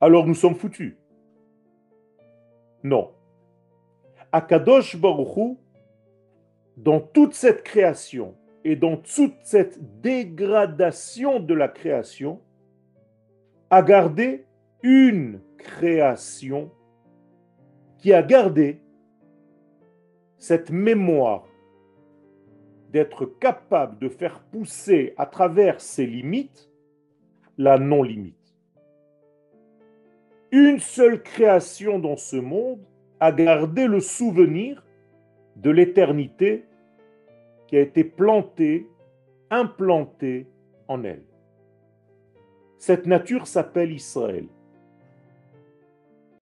alors nous sommes foutus. Non. Akadosh Baruchou, dans toute cette création et dans toute cette dégradation de la création, a gardé une création qui a gardé cette mémoire d'être capable de faire pousser à travers ses limites la non-limite. Une seule création dans ce monde a gardé le souvenir de l'éternité qui a été plantée, implantée en elle. Cette nature s'appelle Israël.